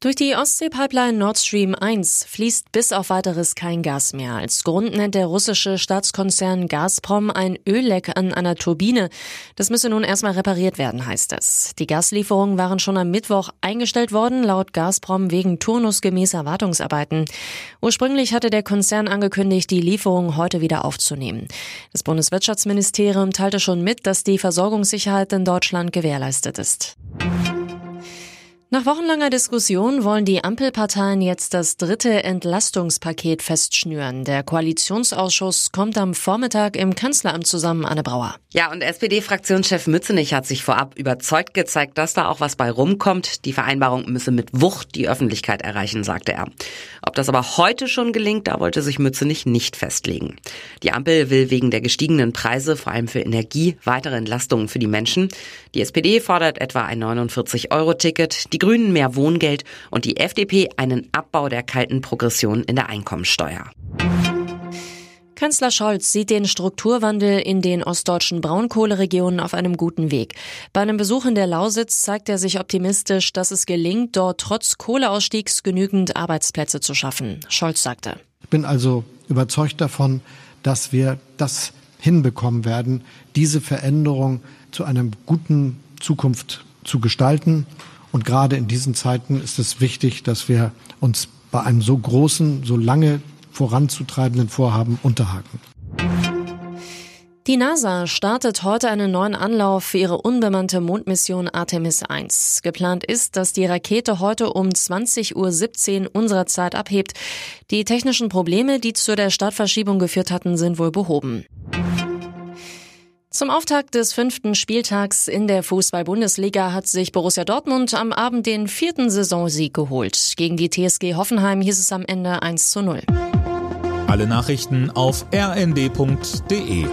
Durch die Ostsee-Pipeline Nord Stream 1 fließt bis auf weiteres kein Gas mehr. Als Grund nennt der russische Staatskonzern Gazprom ein Ölleck an einer Turbine. Das müsse nun erstmal repariert werden, heißt es. Die Gaslieferungen waren schon am Mittwoch eingestellt worden, laut Gazprom wegen turnusgemäßer Wartungsarbeiten. Ursprünglich hatte der Konzern angekündigt, die Lieferungen heute wieder aufzunehmen. Das Bundeswirtschaftsministerium teilte schon mit, dass die Versorgungssicherheit in Deutschland gewährleistet ist. Nach wochenlanger Diskussion wollen die Ampelparteien jetzt das dritte Entlastungspaket festschnüren. Der Koalitionsausschuss kommt am Vormittag im Kanzleramt zusammen, Anne Brauer. Ja, und SPD-Fraktionschef Mützenich hat sich vorab überzeugt gezeigt, dass da auch was bei rumkommt. Die Vereinbarung müsse mit Wucht die Öffentlichkeit erreichen, sagte er. Ob das aber heute schon gelingt, da wollte sich Mützenich nicht festlegen. Die Ampel will wegen der gestiegenen Preise, vor allem für Energie, weitere Entlastungen für die Menschen. Die SPD fordert etwa ein 49-Euro-Ticket die Grünen mehr Wohngeld und die FDP einen Abbau der kalten Progression in der Einkommensteuer. Kanzler Scholz sieht den Strukturwandel in den ostdeutschen Braunkohleregionen auf einem guten Weg. Bei einem Besuch in der Lausitz zeigt er sich optimistisch, dass es gelingt, dort trotz Kohleausstiegs genügend Arbeitsplätze zu schaffen. Scholz sagte. Ich bin also überzeugt davon, dass wir das hinbekommen werden, diese Veränderung zu einer guten Zukunft zu gestalten. Und gerade in diesen Zeiten ist es wichtig, dass wir uns bei einem so großen, so lange voranzutreibenden Vorhaben unterhaken. Die NASA startet heute einen neuen Anlauf für ihre unbemannte Mondmission Artemis 1. Geplant ist, dass die Rakete heute um 20.17 Uhr unserer Zeit abhebt. Die technischen Probleme, die zu der Startverschiebung geführt hatten, sind wohl behoben. Zum Auftakt des fünften Spieltags in der Fußball-Bundesliga hat sich Borussia Dortmund am Abend den vierten Saisonsieg geholt. Gegen die TSG Hoffenheim hieß es am Ende 1 zu 0. Alle Nachrichten auf rnd.de